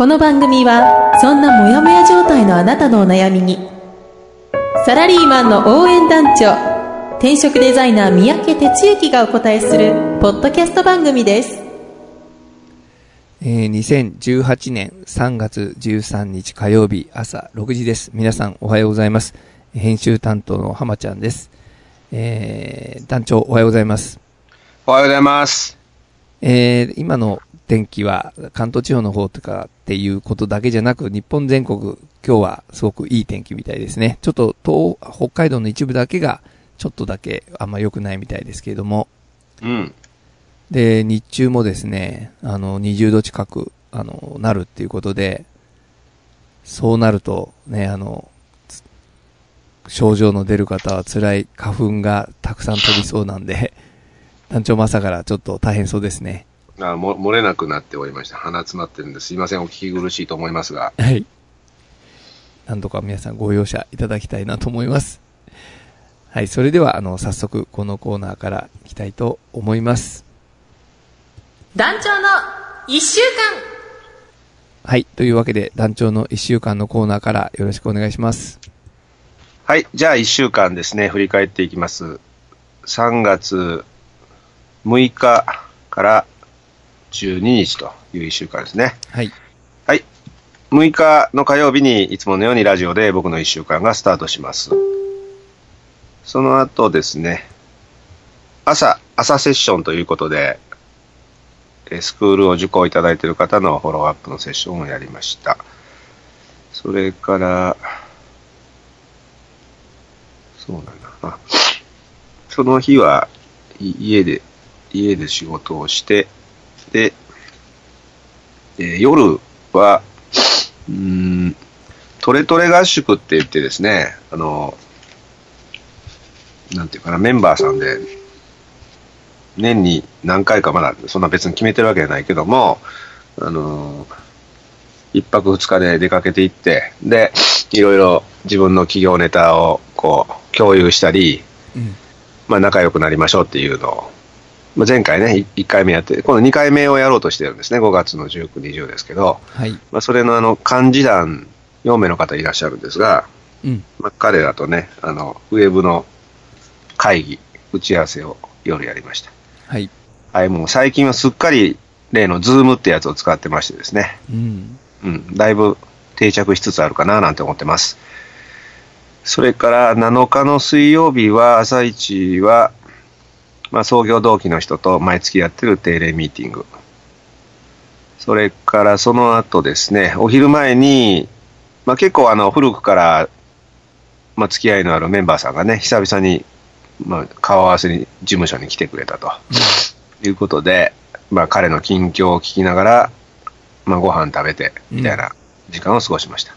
この番組はそんなモヤモヤ状態のあなたのお悩みにサラリーマンの応援団長転職デザイナー三宅哲之がお答えするポッドキャスト番組ですえー2018年3月13日火曜日朝6時です。皆さんおはようございます。編集担当の浜ちゃんです。えー団長おはようございます。おはようございます。えー今の天気は関東地方の方とかっていうことだけじゃなく、日本全国今日はすごくいい天気みたいですね。ちょっと東北海道の一部だけがちょっとだけあんま良くないみたいですけれども、うん。で、日中もですね、あの、20度近く、あの、なるっていうことで、そうなると、ね、あの、つ症状の出る方は辛い花粉がたくさん飛びそうなんで、団長も朝からちょっと大変そうですね。あも漏れなくなっておりました。鼻詰まってるんですいません、お聞き苦しいと思いますが。はい。なんとか皆さんご容赦いただきたいなと思います。はい、それでは、あの、早速このコーナーからいきたいと思います。団長の一週はい、というわけで団長の1週間のコーナーからよろしくお願いします。はい。じゃあ、1週間ですね、振り返っていきます。3月6日から12日という1週間ですね。はい。はい。6日の火曜日にいつものようにラジオで僕の1週間がスタートします。その後ですね、朝、朝セッションということで、えースクールを受講いただいている方のフォローアップのセッションをやりました。それから、そうなんだな。その日はい家で、家で仕事をして、で、えー夜は、うーん、トレトレ合宿って言ってですね、あの、なんていうかな、メンバーさんで、年に何回かまだ、そんな別に決めてるわけじゃないけども、あの、一泊二日で出かけていって、で、いろいろ自分の企業ネタをこう、共有したり、うん。まあ仲良くなりましょうっていうのを、まあ、前回ね、1回目やって、今度2回目をやろうとしてるんですね、5月の19、20ですけど、はい。まあ、それのあの幹事団4名の方いらっしゃるんですが、うん。まあ、彼らとね、あのウェブの会議、打ち合わせを夜やりました。はい。はい、もう最近はすっかり例のズームってやつを使ってましてですね、うん。うん、だいぶ定着しつつあるかななんて思ってます。それから7日の水曜日は、朝一は、まあ、創業同期の人と毎月やってる定例ミーティング。それからその後ですね、お昼前に、まあ、結構あの古くから、まあ、付き合いのあるメンバーさんがね、久々に、まあ、顔合わせに事務所に来てくれたということで、まあ、彼の近況を聞きながら、まあ、ご飯食べて、みたいな時間を過ごしました。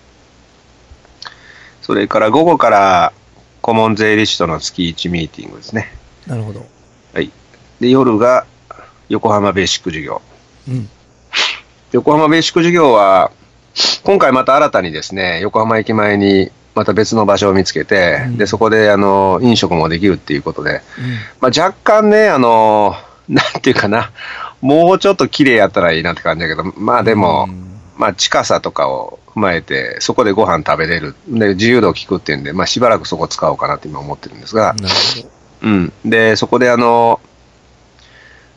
それから午後から顧問税理士との月1ミーティングですね。なるほど。はい。で、夜が横浜ベーシック授業。うん。横浜ベーシック授業は、今回また新たにですね、横浜駅前にまた別の場所を見つけて、うんで、そこであの、飲食もできるっていうことで、うん。まあ、若干ね、あの、なんていうかな、もうちょっと綺麗やったらいいなって感じだけど、まあでも、うんまあ近さとかを踏まえて、そこでご飯食べれる。で、自由度を聞くっていうんで、まあしばらくそこ使おうかなって今思ってるんですが、なるほど。うん。で、そこであの、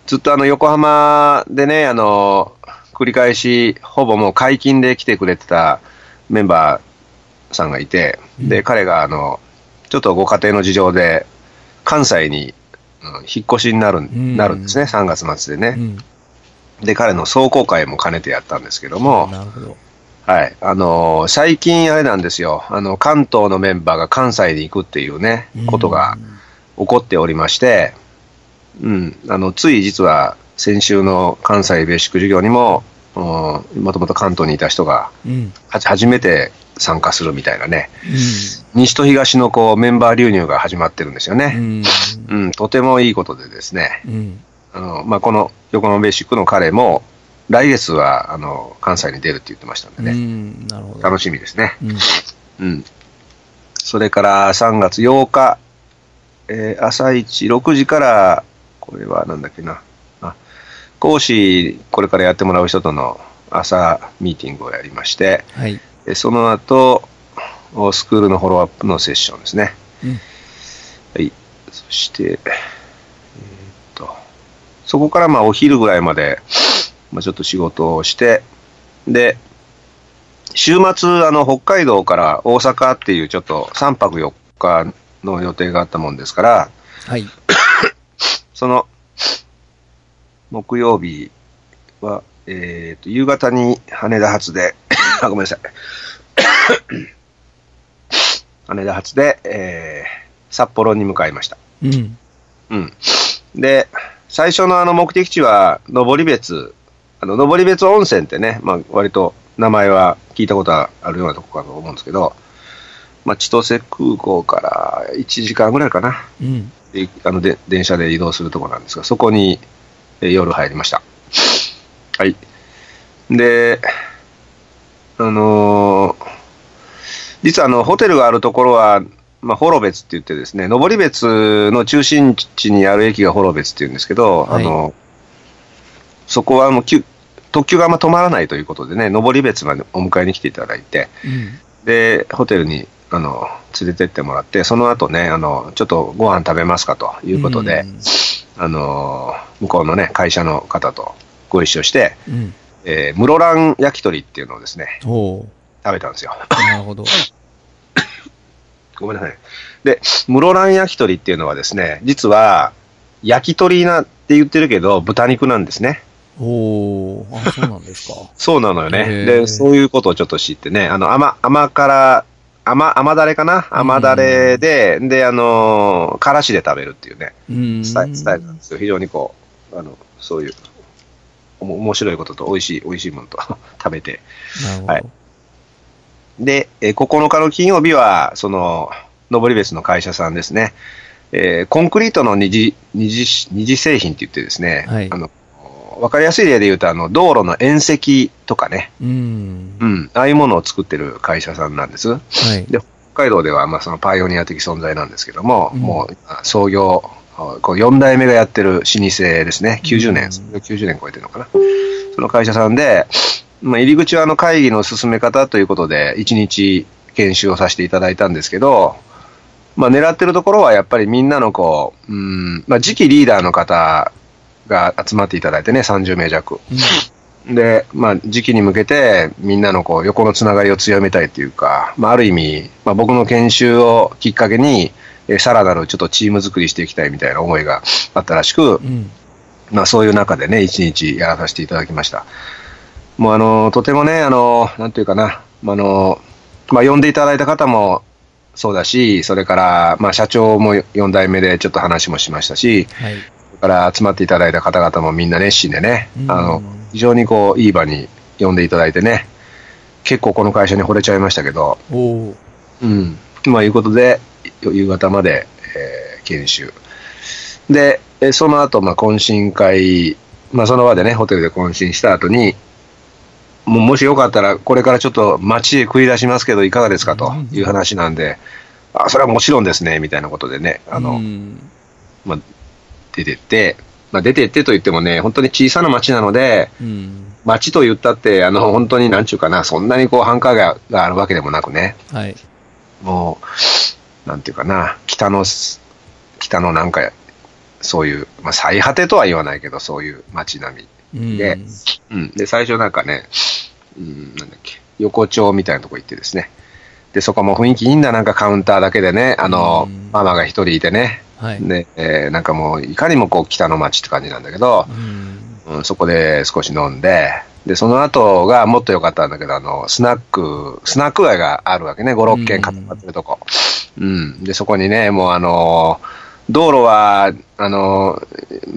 ずっとあの横浜でね、あの、繰り返し、ほぼもう解禁で来てくれてたメンバーさんがいて、で、うん彼があの、ちょっとご家庭の事情で、関西に、うん引っ越しになる,、んなるんですね、3月末でね。うん。で、彼の壮行会も兼ねてやったんですけども、なるほど。はい。あのー最近あれなんですよ。あの、関東のメンバーが関西に行くっていうね、ことが起こっておりまして、うん。あの、つい実は先週の関西ベーシック授業にも、うんもともと関東にいた人が、うん。は初めて参加するみたいなね、西と東のこうメンバー流入が始まってるんですようね。ん。うん、とてもいいことでですね、うん。あのまあ、この横のベーシックの彼も、来月はあの関西に出るって言ってましたんでうね。楽しみですね。うん。うん。それから3月8日、えー朝一6時から、これはなんだっけな、あ講師、これからやってもらう人との朝ミーティングをやりまして、はい。でその後、おスクールのフォローアップのセッションですね。うん。はい。そして、えーっと、そこからまあお昼ぐらいまで、まあ、ちょっと仕事をして、で、週末、あの、北海道から大阪っていうちょっと3泊4日の予定があったもんですから、はい。その、木曜日は、えーっと、夕方に羽田発で、あ、ごめんなさい。羽田発で、えー札幌に向かいました。うん。うん。で、最初のあの目的地は、登別、あの、登別温泉ってね、まあ、割と名前は聞いたことあるようなとこかと思うんですけど、まあ、千歳空港から1時間ぐらいかな。うん。であので電車で移動するところなんですが、そこに、えー夜入りました。はい。で、あのー実はあの、ホテルがあるところは、まあ、幌別って言ってですね、登別の中心地にある駅が幌別って言うんですけど、はいあの、そこはもう急特急があんま止まらないということでね、登別までお迎えに来ていただいて、うん。で、ホテルに、あの、連れてってもらって、その後ね、あの、ちょっとご飯食べますかということで、あの、向こうのね、会社の方とご一緒して、うん。うん。えー、室蘭焼き鳥っていうのをですね、食べたんですよ。なるほど。ごめんなさい。で、室蘭焼き鳥っていうのはですね、実は、焼き鳥なって言ってるけど、豚肉なんですね。おーあ、そうなんですか。そうなのよね。で、そういうことをちょっと知ってね、あの、甘、甘辛、甘、甘だれかな？甘だれで、で、あのー、からしで食べるっていうね、うん。スタイルスタイルなんですよ。非常にこう、あの、そういう、おも面白いことと美味しい、美味しいものと 食べて。はいで、えー9日の金曜日は、その、登別の会社さんですね。えーコンクリートの二次、二次、二次製品って言ってですね、はいあの、わかりやすい例で言うと、あの、道路の縁石とかね、うん。うん、ああいうものを作ってる会社さんなんです。はい。で、北海道では、まあ、そのパイオニア的存在なんですけども、うんもう、創業、こう4代目がやってる老舗ですね。90年、うん90年超えてるのかな。その会社さんで、まあ、入り口はあの会議の進め方ということで、1日研修をさせていただいたんですけど、まあ、狙ってるところはやっぱりみんなのこう、うん、まあ、次期リーダーの方が集まっていただいてね、30名弱。で、まあ、時期に向けて、みんなのこう横のつながりを強めたいというか、まあ、ある意味、まあ、僕の研修をきっかけに、えさらなるちょっとチーム作りしていきたいみたいな思いがあったらしくう、ん。まあ、そういう中でね、一日やらさせていただきました。もうあの、とてもね、あの、なんていうかな、まああの、まあ、呼んでいただいた方もそうだし、それから、まあ、社長も4代目でちょっと話もしましたし、はい。から集まっていただいた方々もみんな熱心でね、うんあの、非常にこう、いい場に呼んでいただいてね、結構この会社に惚れちゃいましたけど、おーうん。まあ、いうことで、夕方まで、えー研修。で、えその後、まあ、懇親会、まあ、その場でね、ホテルで懇親した後に、もうもしよかったら、これからちょっと街へ繰り出しますけど、いかがですかという話なんで、あ、それはもちろんですね、みたいなことでね、あの、うんまあ、出てって、まあ、出てってと言ってもね、本当に小さな町なので、うん。町と言ったって、あの、本当になんちゅうかな、そんなにこう繁華街があるわけでもなくね、はい。もう、なんていうかな、北の、北のなんか、そういう、まあ、最果てとは言わないけど、そういう街並み。うん。でうん。で、最初なんかね、うん、なんだっけ、横丁みたいなとこ行ってですね。で、そこも雰囲気いいんだ、なんかカウンターだけでね、あの、うんママが一人いてね。はい。で、えーなんかもう、いかにもこう、北の街って感じなんだけどう、ん。うん、そこで少し飲んで、で、その後がもっと良かったんだけど、あの、スナック、スナック街があるわけね、5、6軒固まってるとこ。うん。で、そこにね、もうあの、道路は、あの、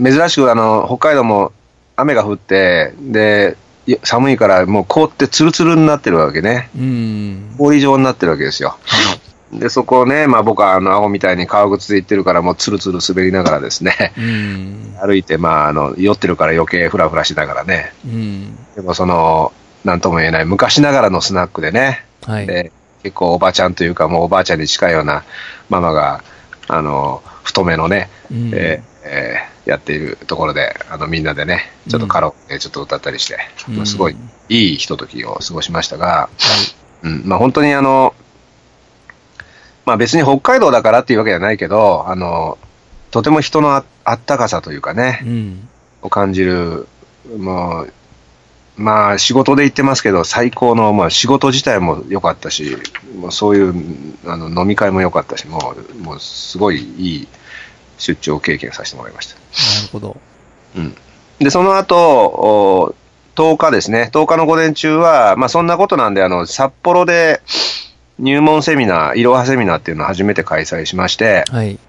珍しくあの、北海道も雨が降って、で、い寒いからもう凍ってツルツルになってるわけね。うん。氷状になってるわけですよ。で、そこをね、まあ僕はあの、青みたいに革靴で行ってるからもうツルツル滑りながらですね、うん。歩いて、まああの、酔ってるから余計フラフラしながらね、うん。でもその、なんとも言えない昔ながらのスナックでね、はい。で、結構おばちゃんというかもうおばあちゃんに近いようなママが、あの、太めのね、うんえーえーやっているところで、あの、みんなでね、ちょっとカラオケでちょっと歌ったりして、うんまあすごいいいひとときを過ごしましたが、はうん、まあ本当にあの、まあ別に北海道だからっていうわけじゃないけど、あの、とても人のああったかさというかい。ね、うん。を感じる、もう、まあ仕事で行ってますけど、最高の、まあ仕事自体も良かったし、もうそういうあの飲み会も良かったし、もう、もうすごいいい出張経験させてもらいました。なるほど。うん。で、その後、お10日ですね、10日の午前中は、まあそんなことなんで、あの、札幌で入門セミナー、いろはセミナーっていうのを初めて開催しまして、はい。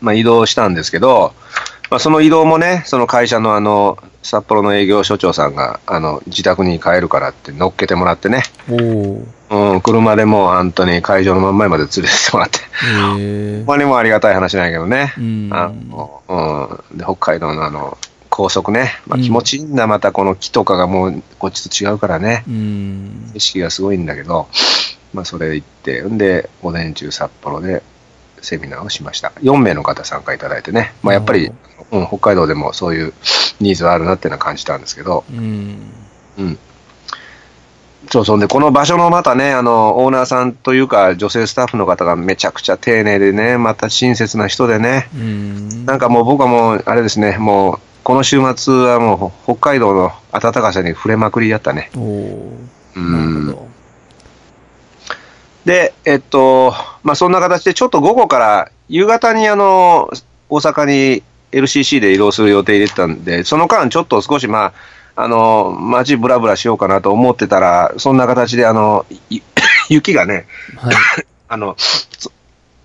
まあ移動したんですけど、まあその移動もね、その会社のあの、札幌の営業所長さんが、あの、自宅に帰るからって乗っけてもらってね。うん、車でもう本当に会場の真ん前まで連れてってもらって。ほんまにもありがたい話なんやけどね。うん。あの、うん、で北海道のあの高速ね、まあ、うん気持ちいいんだ、またこの木とかがもうこっちと違うからね、うん。景色がすごいんだけど、まあ、それ行って、んで、午前中、札幌でセミナーをしました。4名の方参加いただいてね、まあ、やっぱり、うん、北海道でもそういうニーズはあるなっていうのは感じたんですけど、うん。うん。そうそう。で、この場所のまたね、あの、オーナーさんというか、女性スタッフの方がめちゃくちゃ丁寧でね、また親切な人でね、うん。なんかもう僕はもう、あれですね、もう、この週末はもう、北海道の暖かさに触れまくりだったね。おお。うん。で、えっと、まあ、そんな形で、ちょっと午後から、夕方にあの、大阪に LCC で移動する予定入れてたんで、その間ちょっと少しまあ、あの、街ブラブラしようかなと思ってたら、そんな形であの、い 雪がね、はい。あの、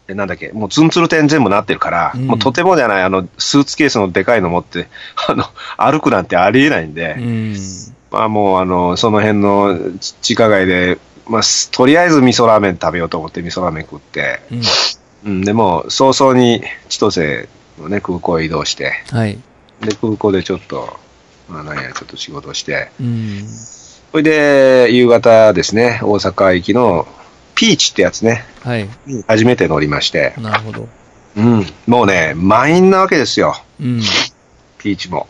なんだっけ、もうツンツル点全部なってるから、うんもうとてもじゃない、あの、スーツケースのでかいの持って、あの、歩くなんてありえないんで、うん。まあもう、あの、その辺のち地下街で、まあ、すとりあえず味噌ラーメン食べようと思って味噌ラーメン食って、うん。うん、でも、早々に千歳のね、空港へ移動して、はい。で、空港でちょっと、まあ、何や、ちょっと仕事をして、うん。それで、夕方ですね、大阪行きのピーチってやつね、はい。初めて乗りまして、なるほど。うん、もうね、満員なわけですよ、うん。ピーチも。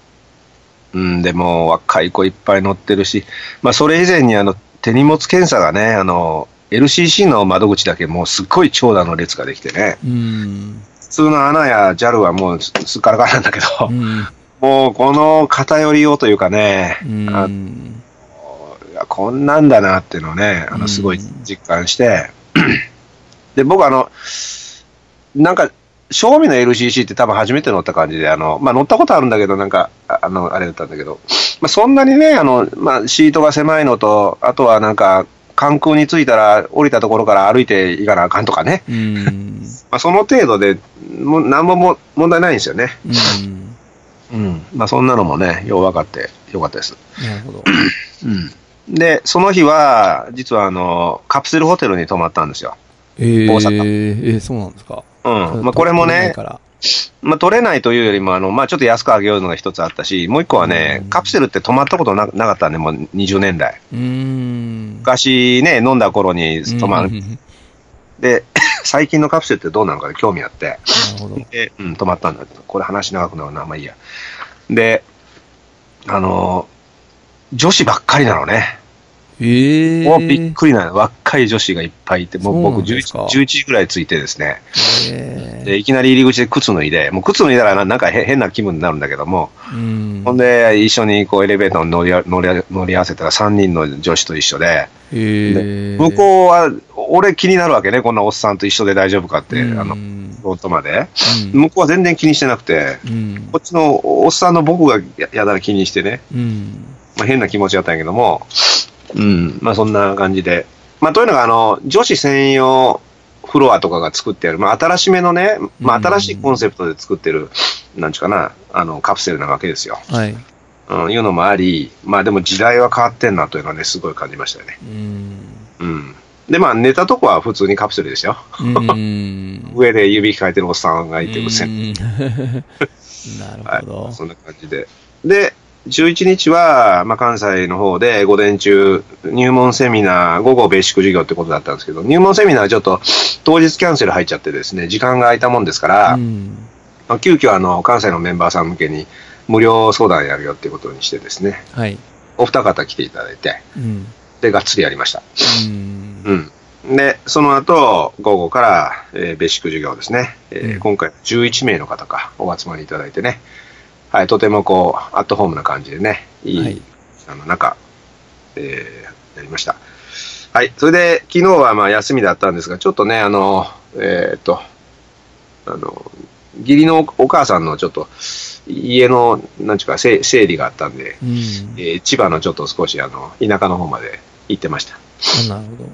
うん、でも、若い子いっぱい乗ってるし、まあ、それ以前にあの、手荷物検査がね、あの、LCC の窓口だけもうすっごい長蛇の列ができてね、うん。普通のアナや JAL はもうすすっからかんなんだけど、うん。もうこの偏りようというかね、こんなんだなっていうのをね、あうんのすごい実感して、で、僕あの、なんか、正味の LCC って多分初めて乗った感じで、あの、まあ乗ったことあるんだけど、なんか、ああの、あれだったんだけど、まあそんなにね、あの、まあシートが狭いのと、あとはなんか、関空に着いたら降りたところから歩いていかなあかんとかね、うん。まあその程度で、もう何もも問題ないんですよね。うん。うん。まあそんなのもね、よう分かってよかったです。なるほど。うん。で、その日は、実はあの、カプセルホテルに泊まったんですよ。ええ大阪えー、そうなんですか。うん。まあこれもね、まあ取れないというよりも、あの、まあちょっと安くあげようのが一つあったし、もう一個はねうん、カプセルって泊まったことななかったんで、もう20年代。うーん。昔ね、飲んだ頃に泊まる。で、最近のカプセルってどうなのかで興味あって。で、うん、泊まったんだけど、これ話長くなるな、まあいいや。で、あの、女子ばっかりなのね。ええもうびっくりなの。若い女子がいっぱいいて、もう僕11んですか11時ぐらい着いてですね。えで、いきなり入り口で靴脱いで、もう靴脱いだらななんかへ変な気分になるんだけども、えうん。ほんで、一緒にこうエレベーターに乗りあ乗りあ乗り合わせたら3人の女子と一緒で、ええ向こうは、俺気になるわけね、こんなおっさんと一緒で大丈夫かって、うんあの、トまで。うん向こうは全然気にしてなくて、うんこっちのおっさんの僕がややだら気にしてね、うん。まあ、変な気持ちだったんやけども、うん、まあそんな感じで。まあというのが、あの、女子専用フロアとかが作ってある、まあ新しめのね、まあうん新しいコンセプトで作ってる、なんちゅうかな、あの、カプセルなわけですよ。はい。うん、いうのもあり、まあでも時代は変わってんなというのはね、すごい感じましたよね。うん。うん。で、まあ寝たとこは普通にカプセルでしたよ。うん。上で指控えてるおっさんがいて、う無線。ん なるはいほど。。そんな感じで。で、11日は、まあ、関西の方で午前中、入門セミナー、午後ベーシック授業ってことだったんですけど、入門セミナーはちょっと当日キャンセル入っちゃってですね、時間が空いたもんですから、うん。まあ、急遽あの、関西のメンバーさん向けに無料相談やるよっていうことにしてですね、はい。お二方来ていただいて、うん。で、がっつりやりました。うん。うん。で、その後、午後から、えーベーシック授業ですね。えーうん今回11名の方か、お集まりいただいてね。はい、とてもこう、アットホームな感じでね、いい、はいあの、中、えーやりました。はい、それで、昨日はまあ休みだったんですが、ちょっとね、あの、えーっと、あの、義理のお母さんのちょっと、家の、なんちゅうか、せ整理があったんで、うん。えー千葉のちょっと少し、あの、田舎の方まで行ってました。なるほど。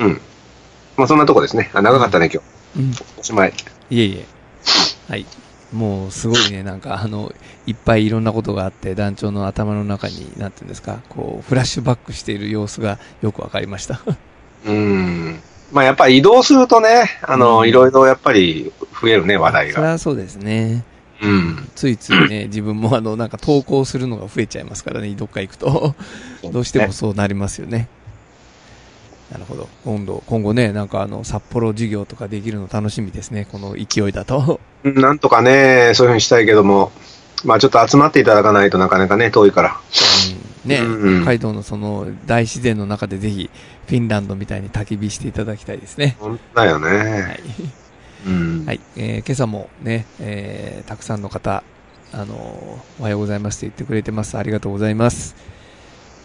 うん。まあ、そんなとこですね。あ、長かったね、今日。うん。おしまい。いえいえ。はい。もうすごいね、なんかあの、いっぱいいろんなことがあって、団長の頭の中に、なんていうんですか、こう、フラッシュバックしている様子がよくわかりました。うん。まあ、やっぱり移動するとね、あの、うんいろいろやっぱり増えるね、話題それが。はそうですね。うん。ついついね、自分もあの、なんか投稿するのが増えちゃいますからね、どっか行くと。どうしてもそうなりますよね。なるほど。今度、今後ね、なんかあの、札幌授業とかできるの楽しみですね、この勢いだと。なんとかね、そういうふうにしたいけども、まあちょっと集まっていただかないとなかなかね、遠いから。うんね、うん北海道のその大自然の中でぜひ、フィンランドみたいに焚き火していただきたいですね。本当だよね。はい。うん。はい。えー今朝もね、えーたくさんの方、あのーおはようございますと言ってくれてます。ありがとうございます。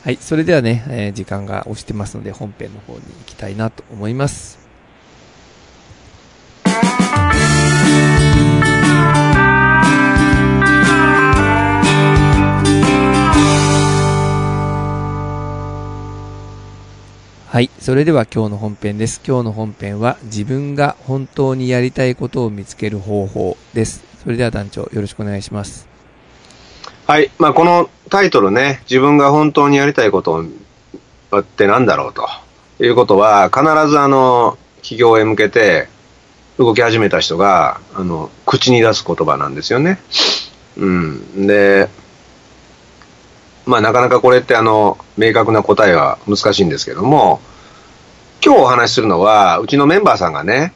はい。それではね、えー時間が押してますので、本編の方に行きたいなと思います。はい。それでは今日の本編です。今日の本編は自分が本当にやりたいことを見つける方法です。それでは団長よろしくお願いします。はい。まあこのタイトルね、自分が本当にやりたいことってなんだろうということは、必ずあの、企業へ向けて動き始めた人が、あの、口に出す言葉なんですよね。うん。で、まあなかなかこれってあの、明確な答えは難しいんですけども、今日お話しするのは、うちのメンバーさんがね、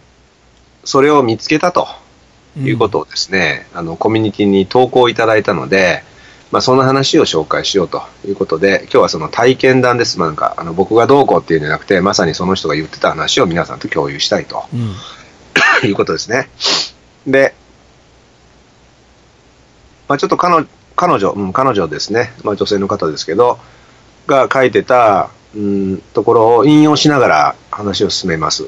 それを見つけたということをですね、あの、コミュニティに投稿いただいたので、まあその話を紹介しようということで、今日はその体験談です。まあなんか、あの、僕がどうこうっていうんじゃなくて、まさにその人が言ってた話を皆さんと共有したいとうん。いうことですね。で、まあちょっと彼女、彼女、うん、彼女ですね。まあ女性の方ですけど、が書いてた、うん、ところを引用しながら話を進めます。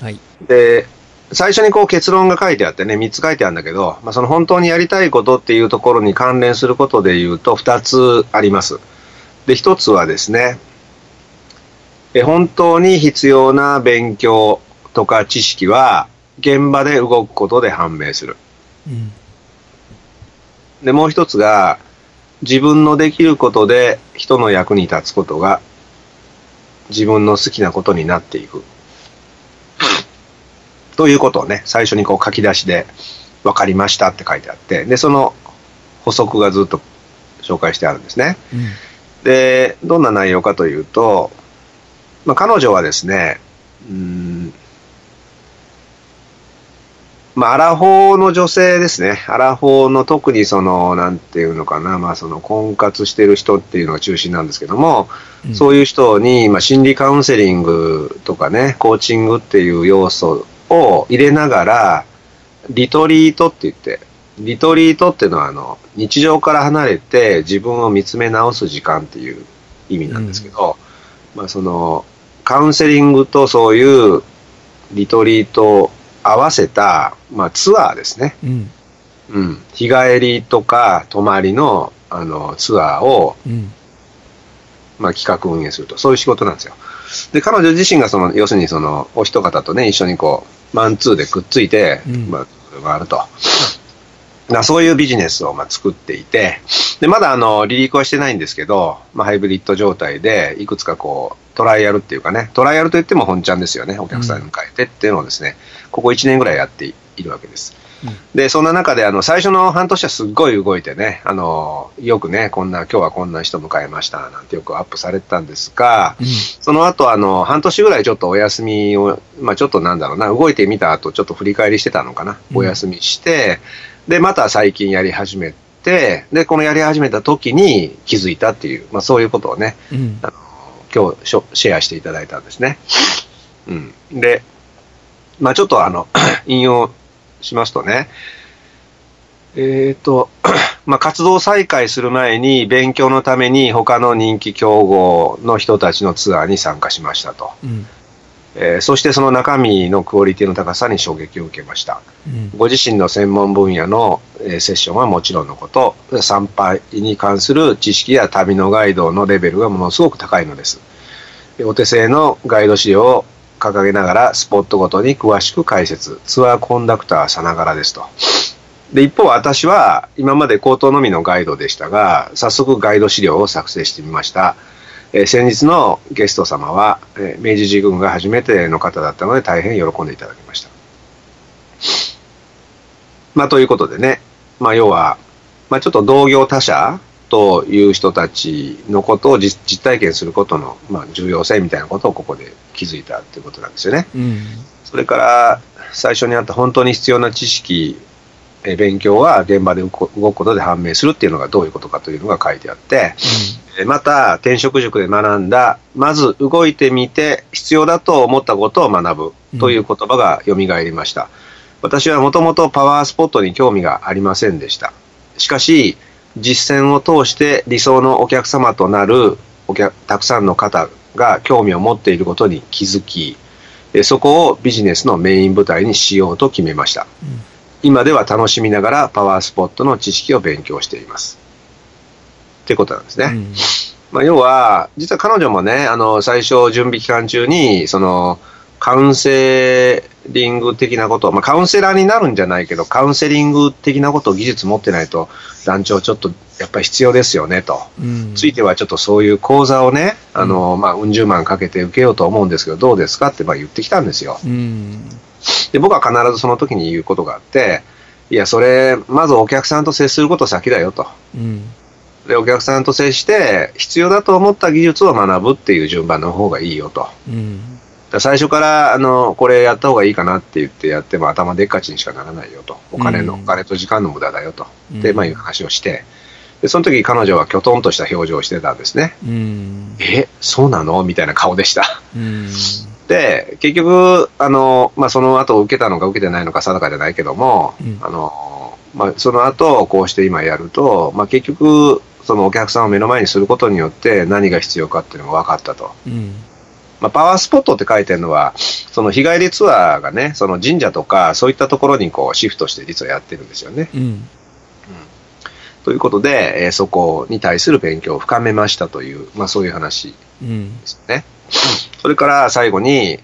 はい。で、最初にこう結論が書いてあってね、3つ書いてあるんだけど、まあ、その本当にやりたいことっていうところに関連することで言うと2つあります。で、1つはですね、え本当に必要な勉強とか知識は現場で動くことで判明する。うん。で、もう一つが、自分のできることで人の役に立つことが自分の好きなことになっていく。ということをね、最初にこう書き出しで分かりましたって書いてあって、で、その補足がずっと紹介してあるんですね。うん。で、どんな内容かというと、まあ、彼女はですね、うーん、まあ、アラフォーの女性ですね。アラフォーの特にその、なんていうのかな、まあ、その婚活してる人っていうのが中心なんですけども、うんそういう人に、まあ、心理カウンセリングとかね、コーチングっていう要素を入れながら、リトリートって言って、リトリートっていうのはあの、日常から離れて自分を見つめ直す時間っていう意味なんですけど、まあその、カウンセリングとそういうリトリートを合わせた、まあツアーですね。うん。うん。日帰りとか泊まりのあのツアーをうん。まあ、企画運営すると、そういう仕事なんですよ。で、彼女自身がその、要するにその、お一方とね、一緒にこう、マンツーでくっついて、うんまあると。まあ、そういうビジネスをまあ作っていて、で、まだあの、離陸はしてないんですけど、まあ、ハイブリッド状態で、いくつかこう、トライアルっていうかね、トライアルといっても本ちゃんですよね、お客さんに迎えてっていうのをですね、ここ1年ぐらいやっているわけです。で、そんな中で、あの、最初の半年はすっごい動いてね、あの、よくね、こんな、今日はこんな人迎えました、なんてよくアップされてたんですが、うんその後、あの、半年ぐらいちょっとお休みを、まあちょっとなんだろうな、動いてみた後、ちょっと振り返りしてたのかな、うんお休みして、で、また最近やり始めて、で、このやり始めた時に気づいたっていう、まあそういうことをね、うんあの今日シェアしていただいたんですね。うん。で、まあちょっとあの、引用しますとね、えっ、と、まあ活動再開する前に勉強のために他の人気競合の人たちのツアーに参加しましたと。うんえーそしてその中身のクオリティの高さに衝撃を受けました。うんご自身の専門分野の、えーセッションはもちろんのこと、参拝に関する知識や旅のガイドのレベルがものすごく高いのです。でお手製のガイド資料を掲げながらスポットごとに詳しく解説、ツアーコンダクターさながらですと。で、一方私は今まで口頭のみのガイドでしたが、早速ガイド資料を作成してみました。えー先日のゲスト様は、えー明治神宮が初めての方だったので大変喜んでいただきました。まあ、ということでね、まあ、要は、まあ、ちょっと同業他社という人たちのことを実実体験することの、まあ、重要性みたいなことをここで気づいたということなんですよね。うんそれから、最初にあった本当に必要な知識、えー勉強は現場で動くことで判明するっていうのがどういうことかというのが書いてあって、えーまた、転職塾で学んだ、まず動いてみて必要だと思ったことを学ぶという言葉が蘇りました。私はもともとパワースポットに興味がありませんでした。しかし、実践を通して理想のお客様となるお客たくさんの方が興味を持っていることに気づき、えーそこをビジネスのメイン舞台にしようと決めました。今では楽しみながらパワースポットの知識を勉強しています。ってことなんですね。うんまあ、要は、実は彼女もね、あの、最初準備期間中に、その、カウンセリング的なこと、まあ、カウンセラーになるんじゃないけど、カウンセリング的なことを技術持ってないと、団長ちょっとやっぱり必要ですよね、と。うんついてはちょっとそういう講座をね、あの、まあ、うん十万かけて受けようと思うんですけど、どうですかってまあ言ってきたんですよ。うんで、僕は必ずその時に言うことがあって、いや、それ、まずお客さんと接すること先だよと。うんで、お客さんと接して、必要だと思った技術を学ぶっていう順番の方がいいよと。うんら最初から、あの、これやった方がいいかなって言ってやっても頭でっかちにしかならないよと。お金の、うんお金と時間の無駄だよと。うんで、まあいう話をして、で、その時彼女はきょとんとした表情をしてたんですね。うんえ、そうなの？みたいな顔でした。うんで、結局、あの、まあ、その後受けたのか受けてないのか定かじゃないけども、うんあの、まあ、その後、こうして今やると、まあ、結局、そのお客さんを目の前にすることによって何が必要かっていうのが分かったと。うんまあ、パワースポットって書いてるのは、その日帰りツアーがね、その神社とかそういったところにこうシフトして実はやってるんですよね。うんということで、えーそこに対する勉強を深めましたという、まあ、そういう話うんですね。それから最後に、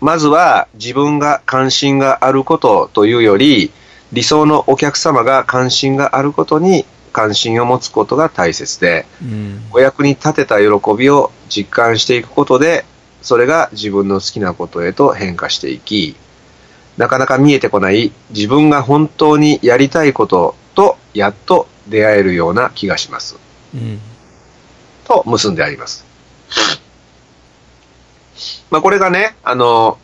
まずは自分が関心があることというより、理想のお客様が関心があることに関心を持つことが大切で、うんお役に立てた喜びを実感していくことで、それが自分の好きなことへと変化していき、なかなか見えてこない自分が本当にやりたいこととやっと出会えるような気がします。うんと結んであります。まあこれがね、あの、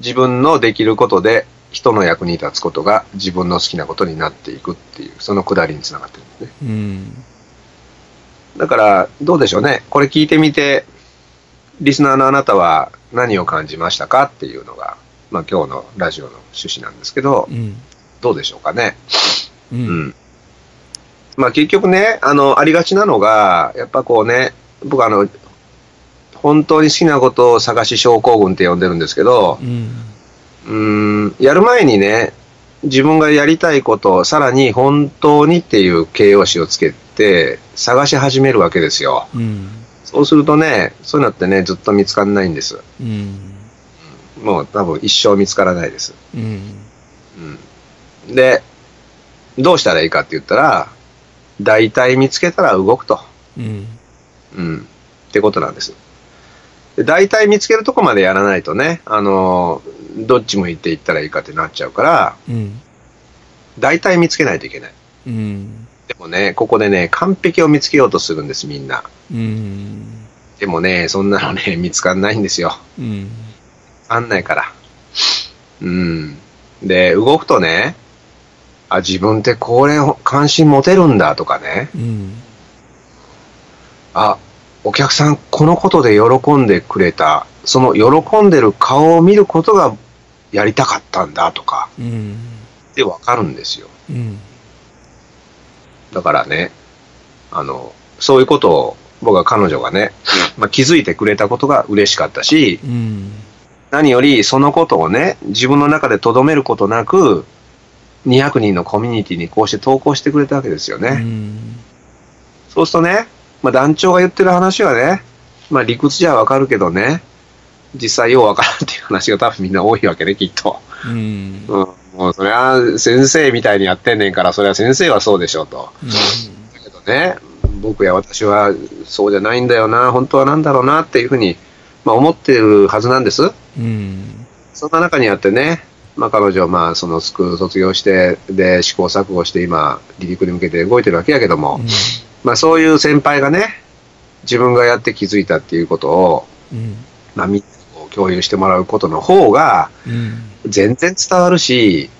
自分のできることで人の役に立つことが自分の好きなことになっていくっていう、そのくだりにつながってるんですね。うんだから、どうでしょうね。これ聞いてみて、リスナーのあなたは何を感じましたかっていうのが、まあ今日のラジオの趣旨なんですけど、うんどうでしょうかね。ううんん。まあ結局ね、あの、ありがちなのが、やっぱこうね、僕あの、本当に好きなことを探し症候群って呼んでるんですけど、うんうーん、やる前にね、自分がやりたいこと、さらに本当にっていう形容詞をつけて、探し始めるわけですよ。うんそうするとね、そういうのってね、ずっと見つからないんです。うんもう多分一生見つからないです。うんうん、で、どうしたらいいかって言ったら、大体見つけたら動くと。うん。うん。ってことなんです。で大体見つけるとこまでやらないとね、あの、どっち向いていったらいいかってなっちゃうから、うん。大体見つけないといけない。うん。でもね、ここでね、完璧を見つけようとするんです、みんな。うん。でもね、そんなのね、見つかんないんですよ。うん。あんないから。うん。で、動くとね、あ、自分ってこれ関心持てるんだとかね、うん。あ、お客さんこのことで喜んでくれた、その喜んでる顔を見ることがやりたかったんだとかうん。ってわかるんですよ。うん。だからね、あの、そういうことを僕は彼女がね、まあ、気づいてくれたことが嬉しかったし、うん。何よりそのことをね、自分の中で留めることなく、200人のコミュニティにこうして投稿してくれたわけですよね。うん。そうするとね、まあ、団長が言ってる話はね、まあ、理屈じゃわかるけどね、実際ようわからんっていう話が多分みんな多いわけね、きっと。うん。うん、もうそれは先生みたいにやってんねんから、それは先生はそうでしょうと。だけどね、僕や私はそうじゃないんだよな、本当はなんだろうなっていうふうに、まあ、思ってるはずなんです。うん。そんな中にあってね、まあ、彼女はまあそのスクール卒業して、で試行錯誤して今、離陸に向けて動いてるわけやけども、まあ、そういう先輩がね、自分がやって気づいたっていうことを、うん。まあ、みんなにこう共有してもらうことの方が、うん。全然伝わるし、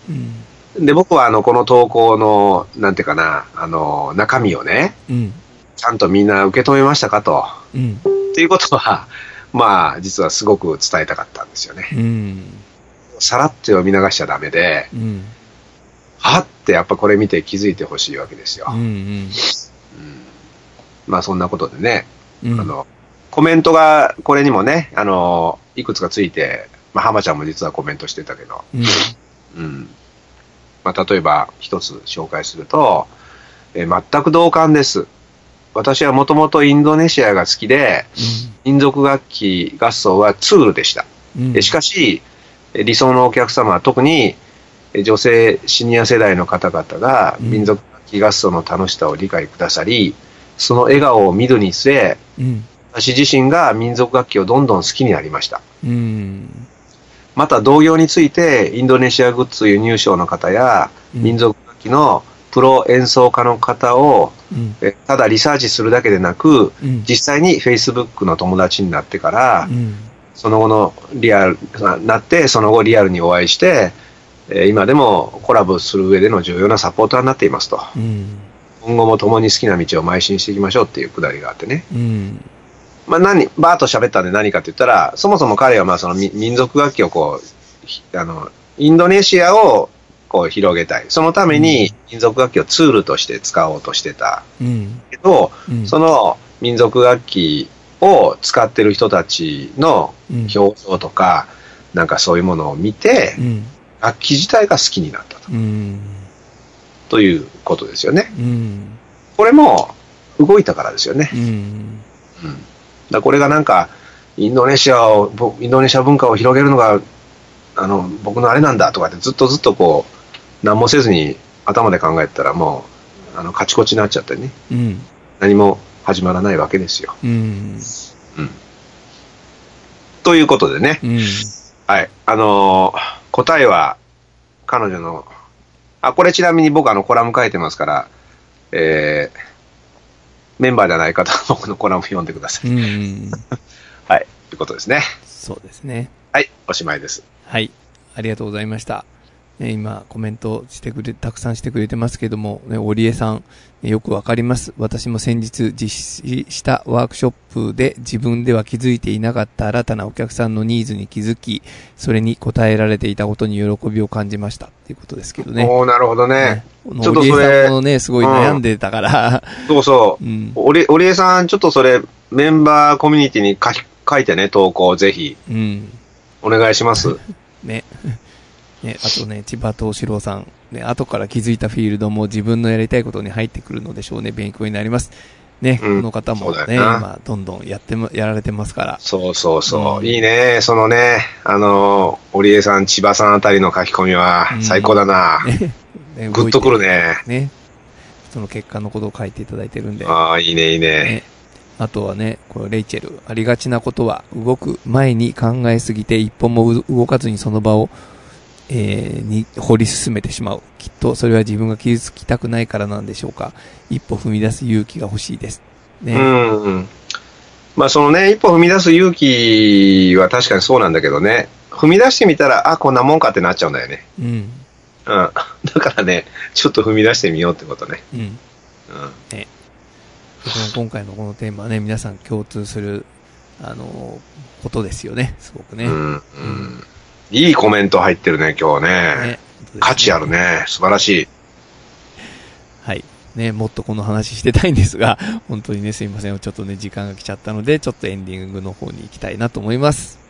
うん。で、僕はあの、この投稿の、なんていうかな、あの、中身をね、うん。ちゃんとみんな受け止めましたかと。うん。っていうことは、まあ、実はすごく伝えたかったんですよね。うん。さらっと読み流しちゃダメで、うん。はってやっぱこれ見て気づいてほしいわけですよ。うん。うんまあそんなことでね、うん。あの、コメントがこれにもね、あの、いくつかついて、まあ浜ちゃんも実はコメントしてたけど、うん。うん。まあ例えば一つ紹介すると、えー全く同感です。私はもともとインドネシアが好きで、民族楽器合奏はツールでした。うん。えしかし、え理想のお客様は特にえ女性シニア世代の方々がうん民族楽器合奏の楽しさを理解くださり、その笑顔を見るにつれ、うん。私自身が民族楽器をどんどん好きになりました。うん。また同業について、インドネシアグッズ輸入賞の方や、うん民族楽器のプロ演奏家の方を、うん。えただリサーチするだけでなく、うん。実際に Facebook の友達になってから、うん。その後のリアルなって、その後リアルにお会いして、えー今でもコラボする上での重要なサポーターになっていますと。うん。今後も共に好きな道を邁進していきましょうっていうくだりがあってね。うん。まあ何、バーッと喋ったんで何かって言ったら、そもそも彼はまあそのみ民族楽器をこう、ひあの、インドネシアをこう広げたい。そのために民族楽器をツールとして使おうとしてたうん。けど、うん。その民族楽器を使ってる人たちのうん、表情とか、なんかそういうものを見てう、ん。楽器自体が好きになったとうん。ということですよね。うん。これも動いたからですよね。うん。うん。だこれがなんか、インドネシアを、ぼインドネシア文化を広げるのが、あの、僕のあれなんだとかってずっとずっとこう、何もせずに頭で考えてたらもう、あの、カチコチになっちゃってね、うん。何も始まらないわけですよ。うん。うん。ということでね、うん。はい。あのー答えは、彼女の、あ、これちなみに僕あのコラム書いてますから、えー、メンバーじゃない方は 僕のコラム読んでください。うん。はい。ということですね。そうですね。はい。おしまいです。はい。ありがとうございました。ね、今、コメントしてくれ、たくさんしてくれてますけども、ね、織江さん、ねよくわかります。私も先日実施したワークショップで自分では気づいていなかった新たなお客さんのニーズに気づき、それに応えられていたことに喜びを感じました。っていうことですけどね。おー、なるほどね。ねちょっとそれ織江さんもね、すごい悩んでたから、そうそうう。ん。おり、おりえさん、ちょっとそれ、メンバーコミュニティに書き書いてね、投稿ぜひ、うん。お願いします。ね。ね、あとね、千葉東四郎さん。ね、後から気づいたフィールドも自分のやりたいことに入ってくるのでしょうね。勉強になります。ね、うんこの方もね、今、どんどんやっても、やられてますから。そうそうそう。うんいいね。そのね、あの、おりえさん、千葉さんあたりの書き込みはうん最高だな。ね、ね、グッとくるね。ね。その結果のことを書いていただいてるんで。ああ、いいね、いいね。ねあとはね、これレイチェル、ありがちなことは、動く前に考えすぎて一歩もう動かずにその場を、えーに掘り進めてしまう。きっとそれは自分が傷つきたくないからなんでしょうか。一歩踏み出す勇気が欲しいです。ね。うんうん。まあそのね、一歩踏み出す勇気は確かにそうなんだけどね、踏み出してみたら、あ、こんなもんかってなっちゃうんだよね。うん。うん。だからね、ちょっと踏み出してみようってことね。うん。うん。僕も今回のこのテーマはね、皆さん共通する、あのーことですよね。すごくね。うん。うん。いいコメント入ってるね、今日ね。ね価値ある。ね。素晴らしい。はい。ね、もっとこの話してたいんですが、本当にね、すいません。ちょっとね、時間が来ちゃったので、ちょっとエンディングの方に行きたいなと思います。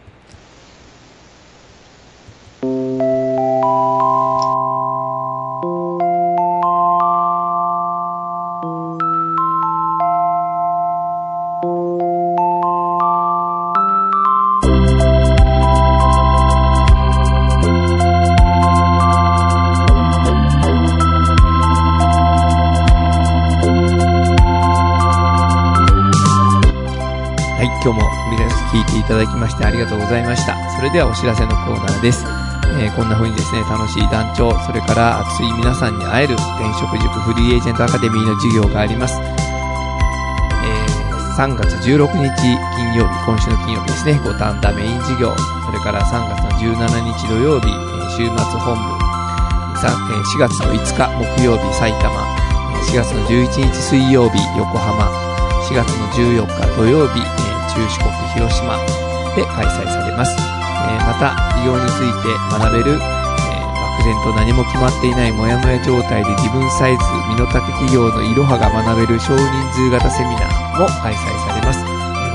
今日も皆さん聞いていただきましてありがとうございました。それではお知らせのコーナーです。えーこんな風にですね、楽しい団長、それから熱い皆さんに会える転職塾フリーエージェントアカデミーの授業があります。えー3月16日金曜日、今週の金曜日ですね、五反田メイン授業、それから3月の17日土曜日、えー週末本部、さえ4月の5日木曜日埼玉、え4月の11日水曜日横浜、4月の14日土曜日、中四国広島で開催されます。えまた、企業について学べる、え漠然と何も決まっていないモヤモヤ状態で自分サイズ、身の丈企業のいろはが学べる少人数型セミナーも開催されます。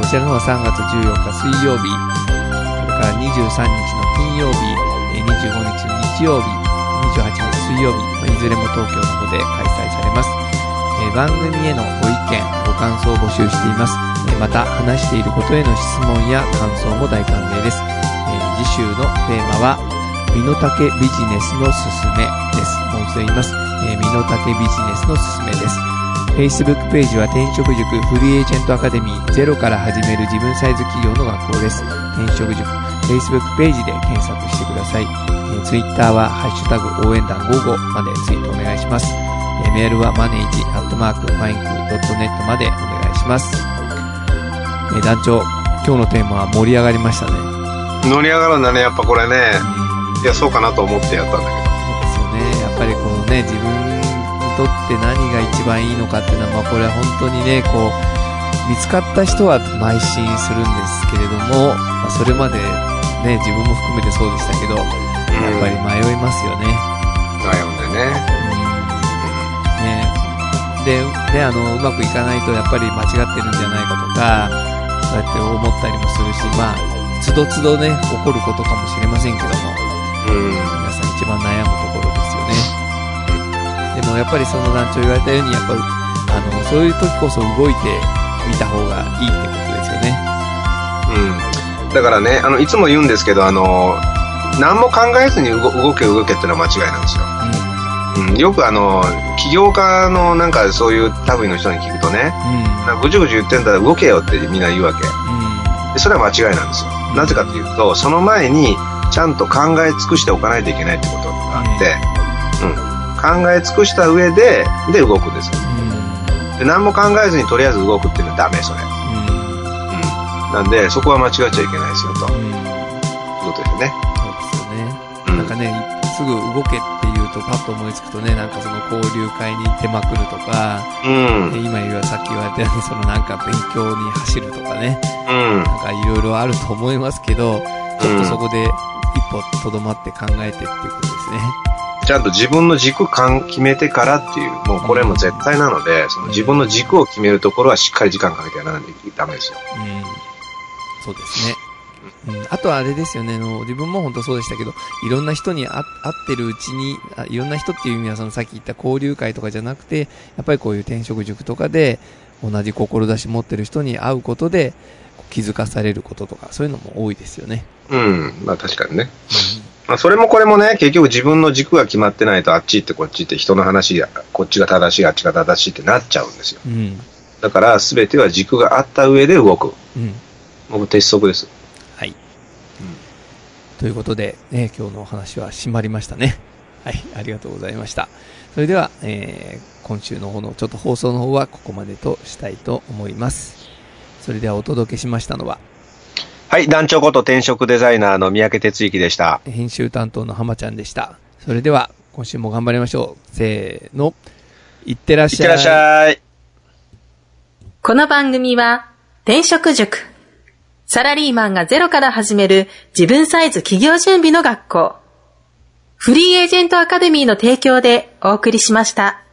こちらの方は3月14日水曜日、それから23日の金曜日、25日の日曜日、28日水曜日、いずれも東京の方で開催されます。番組へのご意見、ご感想を募集しています。また、話していることへの質問や感想も大歓迎です。えー次週のテーマは、身の丈ビジネスのすすめです。もう一度言います。えー身の丈ビジネスのすすめです。Facebook ページは転職塾フリーエージェントアカデミーゼロから始める自分サイズ企業の学校です。転職塾 Facebook ページで検索してください。え Twitter はハッシュタグ応援団55までツイートお願いします。メールはマネージアットマークファインクドットネットまでお願いします。えー団長、今日のテーマは盛り上がりましたね。乗り上がるんだね、やっぱこれね。いや、そうかなと思ってやったんだそうですよね。やっぱりこのね、自分にとって何が一番いいのかっていうのは、まあこれは本当にね、こう、見つかった人は邁進するんですけれども、まあ、それまでね、自分も含めてそうでしたけど、やっぱり迷いますよね。悩んでね。ねで、で、あの、うまくいかないとやっぱり間違ってるんじゃないかとか、そうやって思ったりもするし、まあ、つどつどね、起こることかもしれませんけども、うん。皆さん一番悩むところですよね。でもやっぱりその団長言われたように、やっぱ、あの、そういう時こそ動いてみた方がいいってことですよね。うん。だからね、あの、いつも言うんですけど、あの、何も考えずに動動け動けってのは間違いなんですよ。うん、よくあの、起業家のなんかそういう類の人に聞くとね、うん。ぐちゅぐちゅ言ってんだら動けよってみんな言うわけ。うん。でそれは間違いなんですよ。なぜかというと、その前にちゃんと考え尽くしておかないといけないってことがあって、うん。考え尽くした上で、で動くんですよ。うん。で、何も考えずにとりあえず動くっていうのはダメ、それ。うん。うん。なんで、そこは間違っちゃいけないですよ、と。うん。いうことですよね。そうですなんかね、すぐ動けって言うとパッと思いつくとね、なんかその交流会に行ってまくるとか、うん。で今言わさっき言われたように そのなんか勉強に走るとかね、うん。なんかいろいろあると思いますけど、ちょっとそこで一歩とどまって考えてっていうことですね。ちゃんと自分の軸感決めてからっていう、もうこれも絶対なので、その自分の軸を決めるところはしっかり時間かけてやらないとダメですよ。うん。そうですね。うん、あとはあれですよね、あの、自分も本当そうでしたけど、いろんな人に会会ってるうちにあ、いろんな人っていう意味はそのさっき言った交流会とかじゃなくて、やっぱりこういう転職塾とかで、同じ志持ってる人に会うことで、気づかされることとか、そういうのも多いですよね。うん。まあ確かにね。まあ、それもこれもね、結局自分の軸が決まってないと、あっち行ってこっち行って人の話が、こっちが正しい、あっちが正しいってなっちゃうんですよ。うん。だから、すべては軸があった上で動く。うん。僕、鉄則です。はい。ということで、ね、今日のお話は締まりましたね。はい、ありがとうございました。それでは、えー、今週の方のちょっと放送の方はここまでとしたいと思います。それではお届けしましたのは、はい、団長こと転職デザイナーの三宅哲之でした。編集担当の浜ちゃんでした。それでは、今週も頑張りましょう。せーの。いってらっしゃい。いってらっしゃい。この番組は、転職塾。サラリーマンがゼロから始める自分サイズ企業準備の学校。フリーエージェントアカデミーの提供でお送りしました。